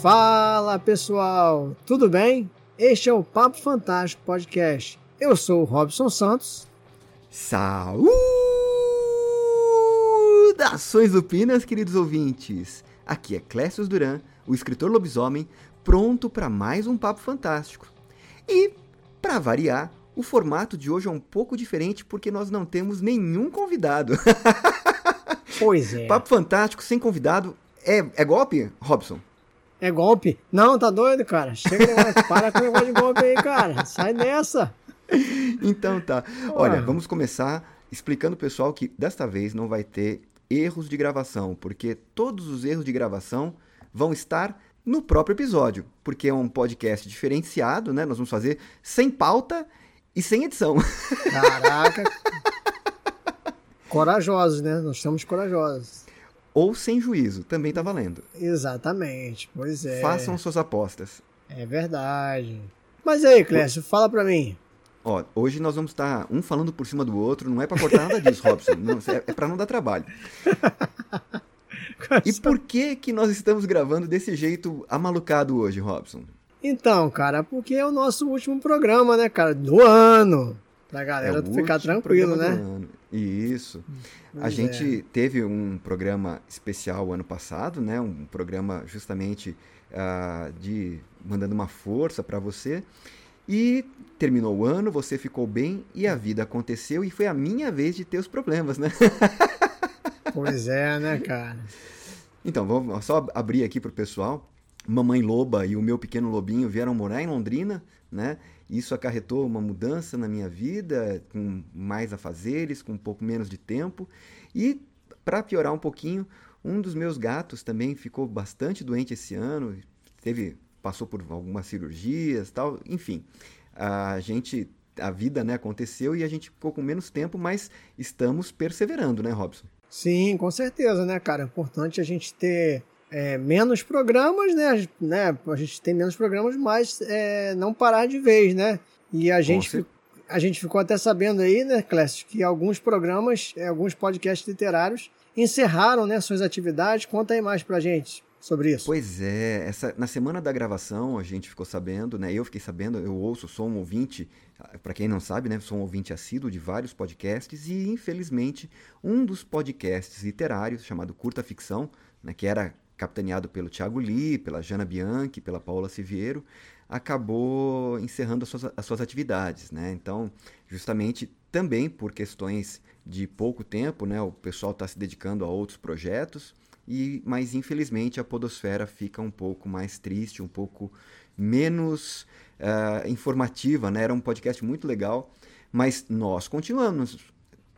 Fala pessoal, tudo bem? Este é o Papo Fantástico Podcast. Eu sou o Robson Santos. Saudações upinas, queridos ouvintes! Aqui é Clécio Duran, o escritor lobisomem, pronto para mais um Papo Fantástico. E, para variar, o formato de hoje é um pouco diferente porque nós não temos nenhum convidado. Pois é. Papo Fantástico sem convidado é, é golpe, Robson? É golpe? Não, tá doido, cara? Chega, para com o negócio de golpe aí, cara. Sai dessa. Então tá. Olha, vamos começar explicando pro pessoal que desta vez não vai ter erros de gravação, porque todos os erros de gravação vão estar no próprio episódio, porque é um podcast diferenciado, né? Nós vamos fazer sem pauta e sem edição. Caraca. corajosos, né? Nós somos corajosos. Ou sem juízo, também tá valendo. Exatamente, pois é. Façam suas apostas. É verdade. Mas aí, Clécio, fala pra mim. Ó, hoje nós vamos estar um falando por cima do outro, não é para cortar nada disso, Robson, não, é, é para não dar trabalho. E por que que nós estamos gravando desse jeito amalucado hoje, Robson? Então, cara, porque é o nosso último programa, né, cara, do ano. Pra galera É ficar tranquilo, né? Isso. a Pois gente teve um programa especial ano passado, né? Um programa justamente ah, de mandando uma força para você. E terminou o ano, você ficou bem e a vida aconteceu e foi a minha vez de ter os problemas, né? Pois é, né, cara? Então, vamos só abrir aqui pro pessoal. Mamãe Loba e o meu pequeno lobinho vieram morar em Londrina, né? Isso acarretou uma mudança na minha vida, com mais afazeres, com um pouco menos de tempo. E, para piorar um pouquinho, um dos meus gatos também ficou bastante doente esse ano, teve passou por algumas cirurgias, tal, enfim. A gente a vida, né, aconteceu e a gente ficou com menos tempo, mas estamos perseverando, né, Robson? Sim, com certeza, né, cara? É importante a gente ter é, menos programas, né? né? A gente tem menos programas, mas é, não parar de vez, né? E a gente, fi- a gente ficou até sabendo aí, né, Clécio, que alguns programas, é, alguns podcasts literários encerraram né, suas atividades. Conta aí mais pra gente sobre isso. Pois é, essa, na semana da gravação a gente ficou sabendo, né? Eu fiquei sabendo, eu ouço, sou um ouvinte, para quem não sabe, né? Sou um ouvinte assíduo de vários podcasts e infelizmente um dos podcasts literários chamado Curta Ficção, né? Que era capitaneado pelo Thiago Lee, pela Jana Bianchi, pela Paula Siviero, acabou encerrando as suas, as suas atividades, né? Então, justamente também por questões de pouco tempo, né? O pessoal está se dedicando a outros projetos e mas infelizmente a podosfera fica um pouco mais triste, um pouco menos ah, informativa, né? Era um podcast muito legal, mas nós continuamos,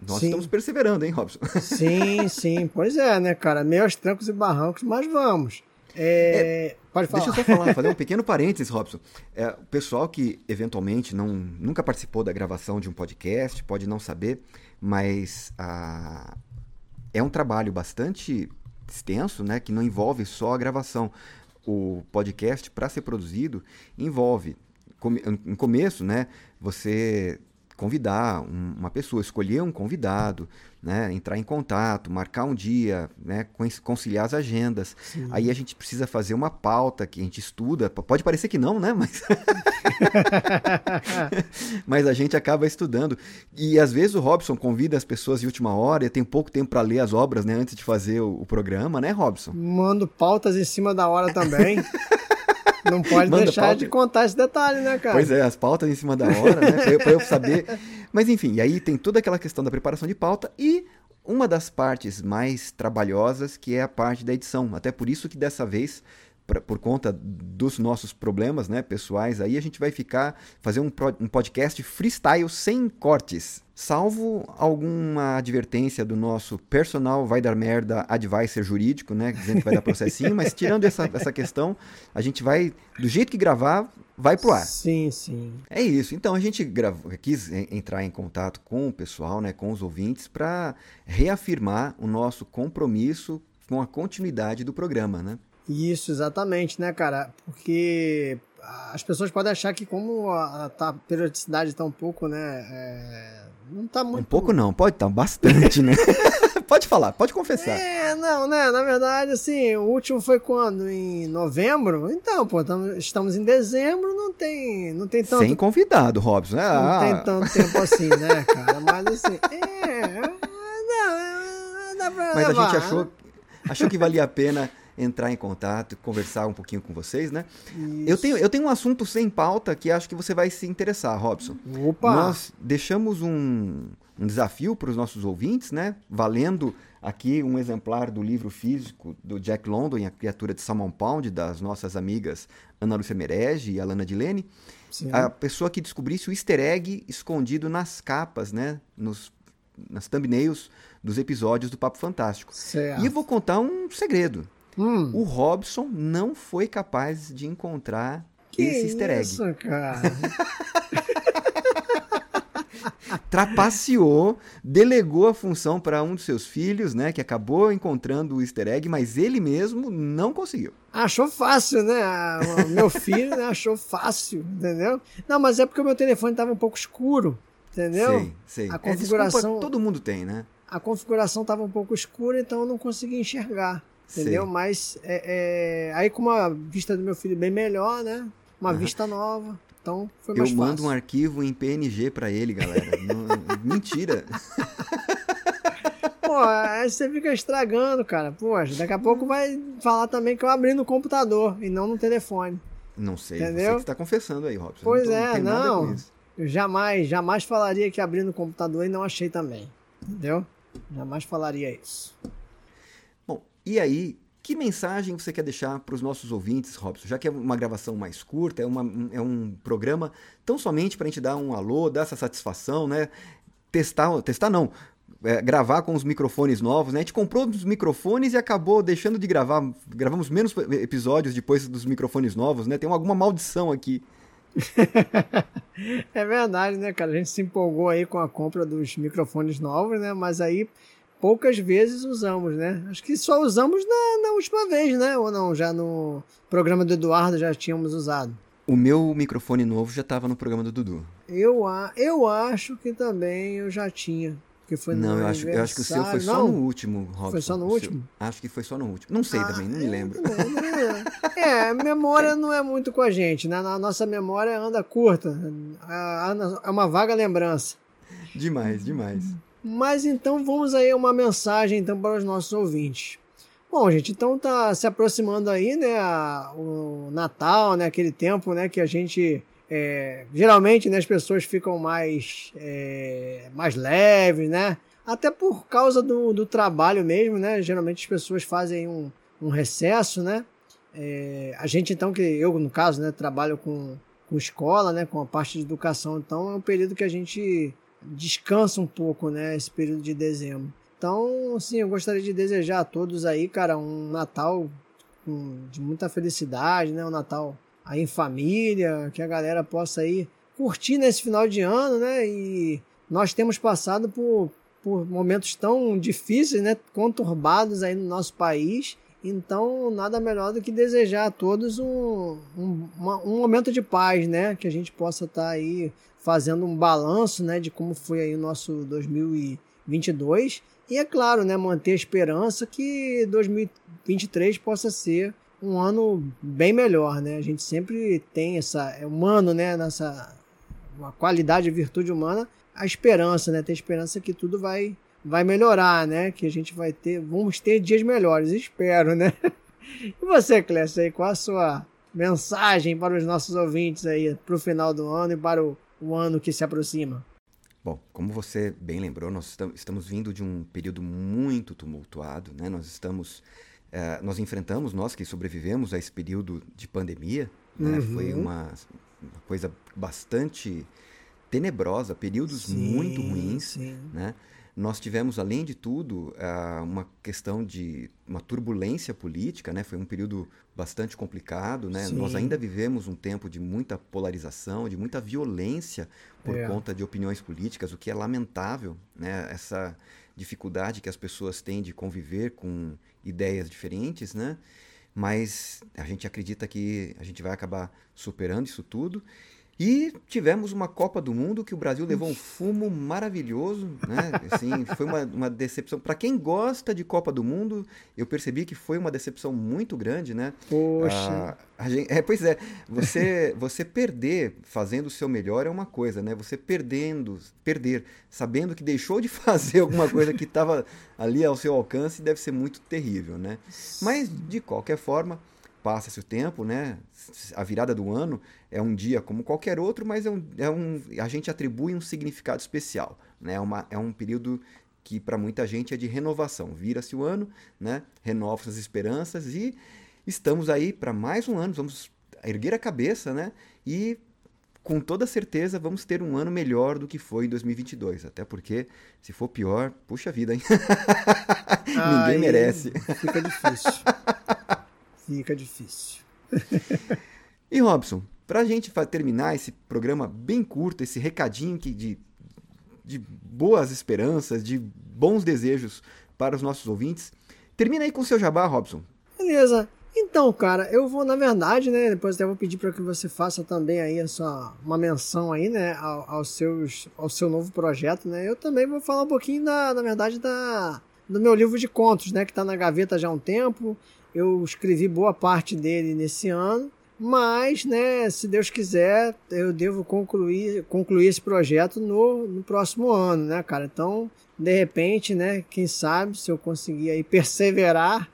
nós Sim. estamos perseverando, hein, Robson? Sim, sim, pois é, né, cara? Aos trancos e barrancos, mas vamos. É, pode falar. Deixa eu só falar, fazer um pequeno parênteses, Robson. É, o pessoal que eventualmente não, nunca participou da gravação de um podcast pode não saber, mas ah, é um trabalho bastante extenso, né, que não envolve só a gravação. O podcast, para ser produzido, envolve, no começo, né, você convidar um- uma pessoa, escolher um convidado, né, entrar em contato, marcar um dia, né, con- conciliar as agendas. Aí a gente precisa fazer uma pauta que a gente estuda. Pode parecer que não, né? Mas, mas a gente acaba estudando. E às vezes o Robson convida as pessoas de última hora. Eu tenho pouco tempo para ler as obras, né? Antes de fazer o, o programa, né, Robson? Mando pautas em cima da hora também. Não pode deixar pauta. de contar esse detalhe, né, cara? Pois é, as pautas em cima da hora, né? Pra eu, pra eu saber. Mas enfim, e aí tem toda aquela questão da preparação de pauta e uma das partes mais trabalhosas, que é a parte da edição. Até por isso que dessa vez, pra- por conta dos nossos problemas né, pessoais, aí a gente vai ficar, fazer um, pro- um podcast freestyle sem cortes. Salvo alguma advertência do nosso personal vai dar merda advisor jurídico, né? Dizendo que vai dar processinho, mas tirando essa, essa questão, a gente vai, do jeito que gravar, vai pro ar. Sim, sim. É isso. Então a gente gravou, quis en- entrar em contato com o pessoal, né, com os ouvintes, para reafirmar o nosso compromisso com a continuidade do programa, né? Isso, exatamente, né, cara? Porque as pessoas podem achar que como a, a tá- a periodicidade está um pouco, né, é, não tá muito... Um pouco não, pode estar bastante, né? pode falar, pode confessar. É, não, né? Na verdade, assim, o último foi quando? Em novembro? Então, pô, tamo, estamos em dezembro, não tem, não tem tanto... Sem convidado, Robson. Ah. Não tem tanto tempo assim, né, cara? Mas assim, é... Não, dá pra Mas levar, a gente achou, achou que valia a pena entrar em contato, conversar um pouquinho com vocês, né? Eu tenho, eu tenho um assunto sem pauta que acho que você vai se interessar, Robson. Opa! Nós deixamos um, um desafio para os nossos ouvintes, né? Valendo aqui um exemplar do livro físico do Jack London, A Criatura de Salmon Pound, das nossas amigas Ana Lúcia Merege e Alana Dilene. Sim. A pessoa que descobrisse o easter egg escondido nas capas, né? Nos, nas thumbnails dos episódios do Papo Fantástico. Certo. E eu vou contar um segredo. Hum, O Robson não foi capaz de encontrar que esse easter egg. isso, cara? Trapaceou, delegou a função para um dos seus filhos, né? Que acabou encontrando o easter egg, mas ele mesmo não conseguiu. Achou fácil, né? O meu filho né, achou fácil, entendeu? Não, mas é porque o meu telefone estava um pouco escuro, entendeu? Sei, sei. A É, configuração- desculpa, todo mundo tem, né? A configuração estava um pouco escura, então eu não consegui enxergar, entendeu? Sei. Mas é, é, aí com a vista do meu filho bem melhor, né? Uma vista nova, então foi Eu mais mando fácil. um arquivo em PNG para ele, galera. Não- Mentira. Pô, aí você fica estragando, cara. Poxa, daqui a pouco vai falar também que eu abri no computador e não no telefone. Não sei. Entendeu? Você que está confessando aí, Robson. Pois não, tô- é, não. isso. Eu jamais, jamais falaria que abri no computador e não achei também. Entendeu? Jamais falaria isso. E aí, que mensagem você quer deixar para os nossos ouvintes, Robson? Já que é uma gravação mais curta, é, uma, é um programa tão somente para a gente dar um alô, dar essa satisfação, né? Testar, testar não, é, gravar com os microfones novos, né? A gente comprou os microfones e acabou deixando de gravar. Gravamos menos episódios depois dos microfones novos, né? Tem alguma maldição aqui. É verdade, né, cara? A gente se empolgou aí com a compra dos microfones novos, né? Mas aí poucas vezes usamos, né? Acho que só usamos na, na última vez, né? Ou não? Já no programa do Eduardo já tínhamos usado. O meu microfone novo já estava no programa do Dudu. Eu, a- eu acho que também eu já tinha. Que foi não, eu acho, eu acho que o seu foi aniversário. só Não, no último, Robson. Foi só no O seu- último? acho que foi só no último. Não sei Ah, também, não me eu lembro. não lembro. É, memória não é muito com a gente, né? A nossa memória anda curta. É uma vaga lembrança. Demais, demais. Mas então vamos aí uma mensagem então para os nossos ouvintes. Bom, gente, então tá se aproximando aí, né, a- o Natal, né, aquele tempo, né, que a gente é, geralmente, né, as pessoas ficam mais é, mais leves, né, até por causa do, do trabalho mesmo, né, geralmente as pessoas fazem um, um recesso, né, É, a gente então que eu no caso, né, trabalho com, com escola, né, com a parte de educação, então é um período que a gente descansa um pouco, né, esse período de dezembro. Então, assim, eu gostaria de desejar a todos aí, cara, um Natal de muita felicidade, né, um Natal aí em família, que a galera possa aí curtir nesse final de ano, né, e nós temos passado por, por momentos tão difíceis, né, conturbados aí no nosso país, então nada melhor do que desejar a todos um, um, uma- um momento de paz, né, que a gente possa estar aí fazendo um balanço, né, de como foi aí o nosso 2022 e é claro, né, manter a esperança que 2023 possa ser um ano bem melhor, né? A gente sempre tem essa é humano, né, nessa uma qualidade, virtude humana, a esperança, né? Ter esperança que tudo vai vai melhorar, né? Que a gente vai ter, vamos ter dias melhores, espero, né? E você, Clécio, aí, qual a sua mensagem para os nossos ouvintes aí para o final do ano e para o, o ano que se aproxima? Bom, como você bem lembrou, nós estam- estamos vindo de um período muito tumultuado, né? Nós estamos, eh, nós enfrentamos, nós que sobrevivemos a esse período de pandemia, né? Uhum. Foi uma, uma coisa bastante tenebrosa, períodos muito ruins, Sim. né? Nós tivemos, além de tudo, ah, uma questão de uma turbulência política, né? Foi um período bastante complicado, né? Sim. Nós ainda vivemos um tempo de muita polarização, de muita violência por É. conta de opiniões políticas, o que é lamentável, né? Essa dificuldade que as pessoas têm de conviver com ideias diferentes, né? Mas a gente acredita que a gente vai acabar superando isso tudo. E tivemos uma Copa do Mundo que o Brasil levou um fumo maravilhoso, né? Assim, foi uma, uma decepção. Para quem gosta de Copa do Mundo, eu percebi que foi uma decepção muito grande, né? Poxa. Ah, gente, é, pois é, você, você perder fazendo o seu melhor é uma coisa, né? Você perdendo, perder, sabendo que deixou de fazer alguma coisa que estava ali ao seu alcance, deve ser muito terrível, né? Mas, de qualquer forma passa-se o tempo, né? A virada do ano é um dia como qualquer outro, mas é um, é um a gente atribui um significado especial, né? É, uma, é um período que para muita gente é de renovação. Vira-se o ano, né? Renova as esperanças e estamos aí para mais um ano. Vamos erguer a cabeça, né? E com toda certeza vamos ter um ano melhor do que foi em 2022. Até porque, se for pior, puxa vida, hein? Ninguém merece. Fica difícil. Fica difícil. e Robson, para a gente terminar esse programa bem curto, esse recadinho que de, de boas esperanças, de bons desejos para os nossos ouvintes, termina aí com o seu jabá, Robson. Beleza. Então, cara, eu vou, na verdade, né, depois até vou pedir para que você faça também aí a sua, uma menção aí, né, ao, aos seus, ao seu novo projeto, né, eu também vou falar um pouquinho da, na verdade, da, do meu livro de contos, né, que está na gaveta já há um tempo, eu escrevi boa parte dele nesse ano, mas, né, se Deus quiser, eu devo concluir, concluir esse projeto no, no próximo ano, né, cara? Então, de repente, né, quem sabe, se eu conseguir aí perseverar,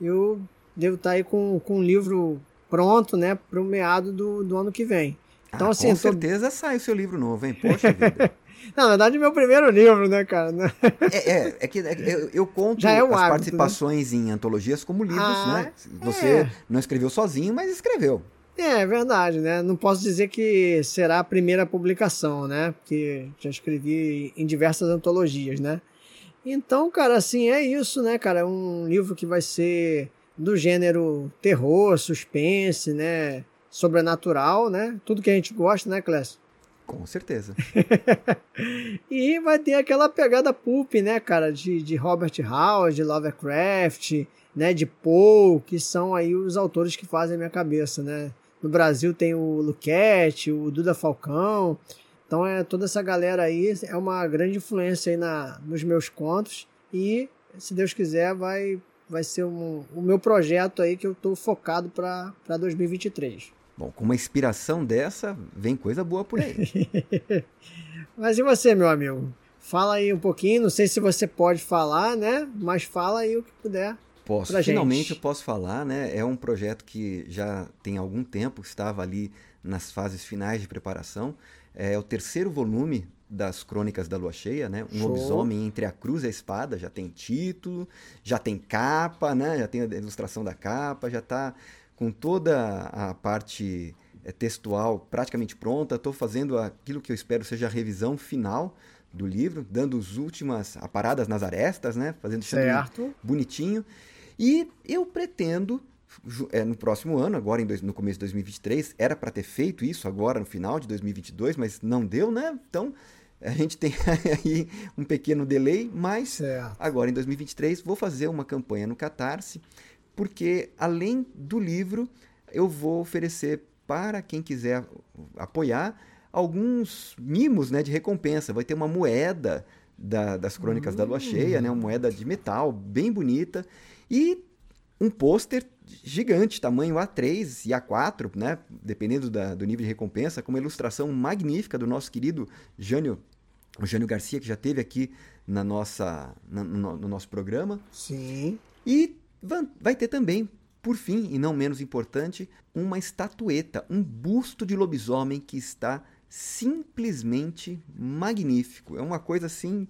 eu devo estar tá aí com, com um livro pronto, né, para o meado do, do ano que vem. Então, ah, assim, com tô... certeza sai o seu livro novo, hein? Poxa vida. Na verdade, meu primeiro livro, né, cara? É, é, é que é, eu, eu, conto é um as hábito, participações né? em antologias como livros, ah, né? Você é. não escreveu sozinho, mas escreveu. É, é verdade, né? Não posso dizer que será a primeira publicação, né? Porque já escrevi em diversas antologias, né? Então, cara, assim, é isso, né, cara? É um livro que vai ser do gênero terror, suspense, né? Sobrenatural, né? Tudo que a gente gosta, né, Clécio? Com certeza. e vai ter aquela pegada pulp, né, cara, de, de Robert Howard, de Lovecraft, né, de Poe, que são aí os autores que fazem a minha cabeça, né. No Brasil tem o Luquete, o Duda Falcão, então é toda essa galera aí é uma grande influência aí na, nos meus contos e se Deus quiser vai vai ser um, o meu projeto aí que eu estou focado para 2023. Bom, com uma inspiração dessa, vem coisa boa por aí. Mas e você, meu amigo? Fala aí um pouquinho, não sei se você pode falar, né? Mas fala aí o que puder. Posso, finalmente eu posso falar, né? É um projeto que já tem algum tempo, estava ali nas fases finais de preparação. É o terceiro volume das Crônicas da Lua Cheia, né? Um Show. lobisomem entre a cruz e a espada, já tem título, já tem capa, né? Já tem a ilustração da capa, já está com toda a parte eh, textual praticamente pronta. Estou fazendo aquilo que eu espero seja a revisão final do livro, dando as últimas aparadas nas arestas, né? Fazendo certo. bonitinho. E eu pretendo, é, no próximo ano, agora em dois, no começo de 2023, era para ter feito isso agora no final de 2022, mas não deu, né? Então a gente tem aí um pequeno delay, mas certo. agora em 2023 vou fazer uma campanha no Catarse porque além do livro, eu vou oferecer para quem quiser apoiar alguns mimos né, de recompensa. Vai ter uma moeda da, das Crônicas uhum. da Lua Cheia, né, uma moeda de metal bem bonita, e um pôster gigante, tamanho A3 e A4, né, dependendo da, do nível de recompensa, com uma ilustração magnífica do nosso querido Jânio, o Jânio Garcia, que já teve aqui na nossa, na, no, no nosso programa. Sim. E Vai ter também, por fim, e não menos importante, uma estatueta, um busto de lobisomem que está simplesmente magnífico. É uma coisa assim.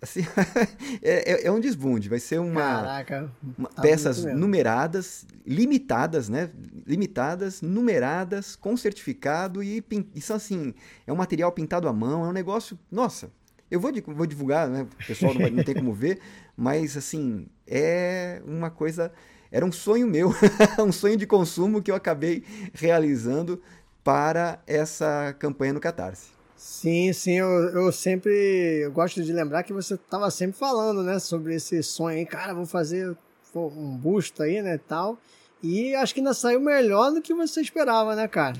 assim é, é, é, um desbunde. Vai ser uma, Caraca, uma tá peças numeradas, limitadas, né? Limitadas, numeradas, com certificado e, e são assim. É um material pintado à mão. É um negócio. Nossa, eu vou, vou divulgar, né? O pessoal não, vai, não tem como ver, mas assim, é uma coisa. Era um sonho meu, um sonho de consumo que eu acabei realizando para essa campanha no Catarse. Sim, sim, eu, eu sempre eu gosto de lembrar que você estava sempre falando, né, sobre esse sonho aí, cara, vou fazer um busto aí, né, tal. E acho que ainda saiu melhor do que você esperava, né, cara?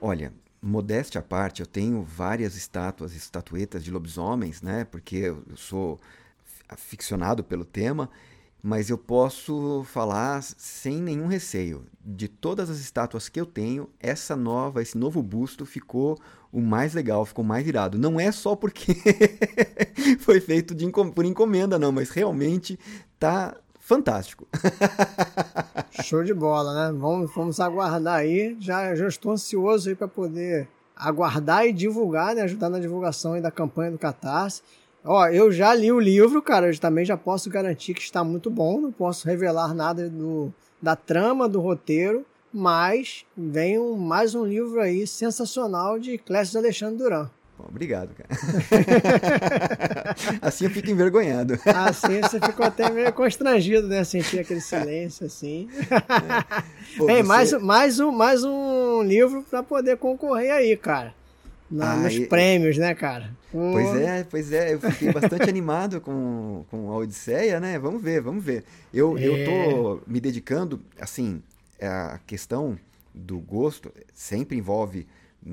Olha, modéstia à parte, eu tenho várias estátuas, estatuetas de lobisomens, né? Porque eu sou aficionado pelo tema, mas eu posso falar sem nenhum receio. De todas as estátuas que eu tenho, essa nova, esse novo busto ficou o mais legal, ficou mais irado. Não é só porque foi feito de, por encomenda, não, mas realmente tá fantástico. Show de bola, né? Vamos, vamos aguardar aí. Já, já estou ansioso aí para poder aguardar e divulgar, né? Ajudar na divulgação aí da campanha do Catarse. Ó, eu já li o livro, cara. Eu também já posso garantir que está muito bom. Não posso revelar nada do, da trama, do roteiro. Mas vem um, mais um livro aí sensacional de Clécio Alexandre Duran. Obrigado, cara. assim eu fico envergonhado. Assim você ficou até meio constrangido, né? Sentir aquele silêncio assim. É. Pô, Ei, você... mais, mais, um, mais um livro para poder concorrer aí, cara. Na, ah, nos e... prêmios, né, cara? Pois é, pois é. Eu fiquei bastante animado com, com a Odisseia, né? Vamos ver, vamos ver. Eu, é... eu tô me dedicando, assim, a questão do gosto sempre envolve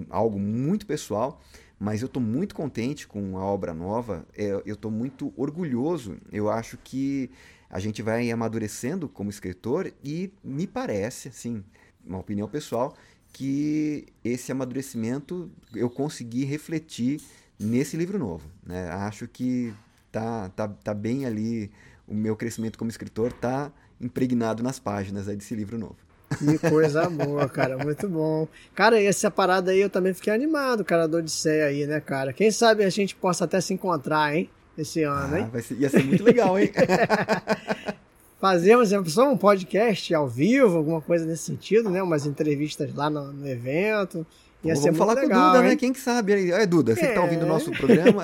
algo muito pessoal mas eu estou muito contente com a obra nova, é, eu estou muito orgulhoso. Eu acho que a gente vai amadurecendo como escritor e me parece, assim, uma opinião pessoal, que esse amadurecimento eu consegui refletir nesse livro novo. Né? Acho que tá, tá, tá bem ali, o meu crescimento como escritor tá impregnado nas páginas desse livro novo. Que coisa boa, cara. Muito bom. Cara, essa parada aí eu também fiquei animado, cara, do Odisseia aí, né, cara? Quem sabe a gente possa até se encontrar, hein? Esse ano, ah, hein? Vai ser, ia ser muito legal, hein? Fazemos só um podcast ao vivo, alguma coisa nesse sentido, né? Umas entrevistas lá no, no evento. Ia Pô, vamos falar legal, com o Duda, né? hein? né? Quem que sabe? É, Duda, você é... que tá ouvindo o nosso programa.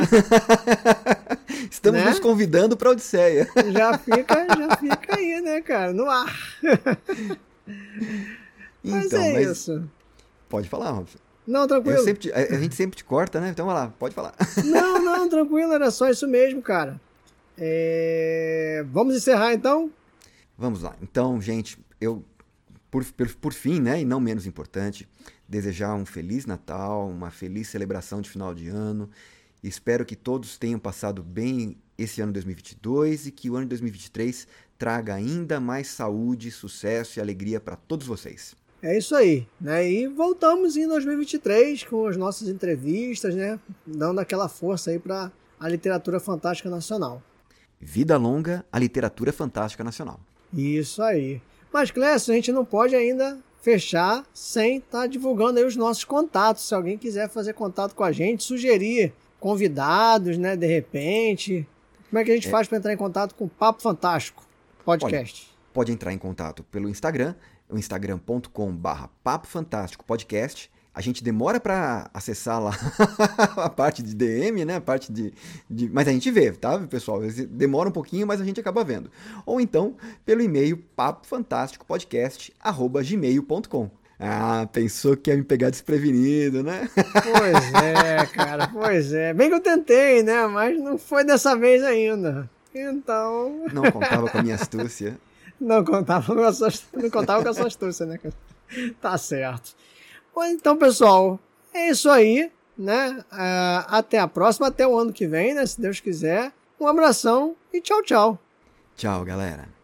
Estamos né? nos convidando para Odisseia. Já fica, já fica aí, né, cara? No ar. Mas então, é mas isso. Pode falar, Robson. Não, tranquilo. Te, a, gente sempre te corta, né? Então vai lá, pode falar. Não, não, tranquilo, era só isso mesmo, cara. É... Vamos encerrar então? Vamos lá. Então, gente, eu, por, por, por fim, né, e não menos importante, desejar um feliz Natal, uma feliz celebração de final de ano. Espero que todos tenham passado bem esse ano 2022 e que o ano 2023 traga ainda mais saúde, sucesso e alegria para todos vocês. É isso aí, né? E voltamos em 2023 com as nossas entrevistas, né? Dando aquela força aí para a literatura fantástica nacional. Vida longa a literatura fantástica nacional. Isso aí. Mas, Clécio, a gente não pode ainda fechar sem estar tá divulgando aí os nossos contatos. Se alguém quiser fazer contato com a gente, sugerir convidados, né? De repente. Como é que a gente é. faz para entrar em contato com o Papo Fantástico? Podcast. Pode, pode entrar em contato pelo Instagram, o instagram.com/barra Papo Fantástico Podcast. A gente demora para acessar lá a parte de DM, né? A parte de, de, Mas a gente vê, tá, pessoal? Demora um pouquinho, mas a gente acaba vendo. Ou então pelo e-mail papofantásticopodcast.gmail.com. Ah, pensou que ia me pegar desprevenido, né? Pois é, cara, pois é. Bem que eu tentei, né? Mas não foi dessa vez ainda. Então. Não contava com a minha astúcia. não contava com a sua, não contava com a sua astúcia, né, Tá certo. Bom, então, pessoal, é isso aí, né? Uh, até a próxima, até o ano que vem, né? Se Deus quiser. Um abração e tchau, tchau. Tchau, galera.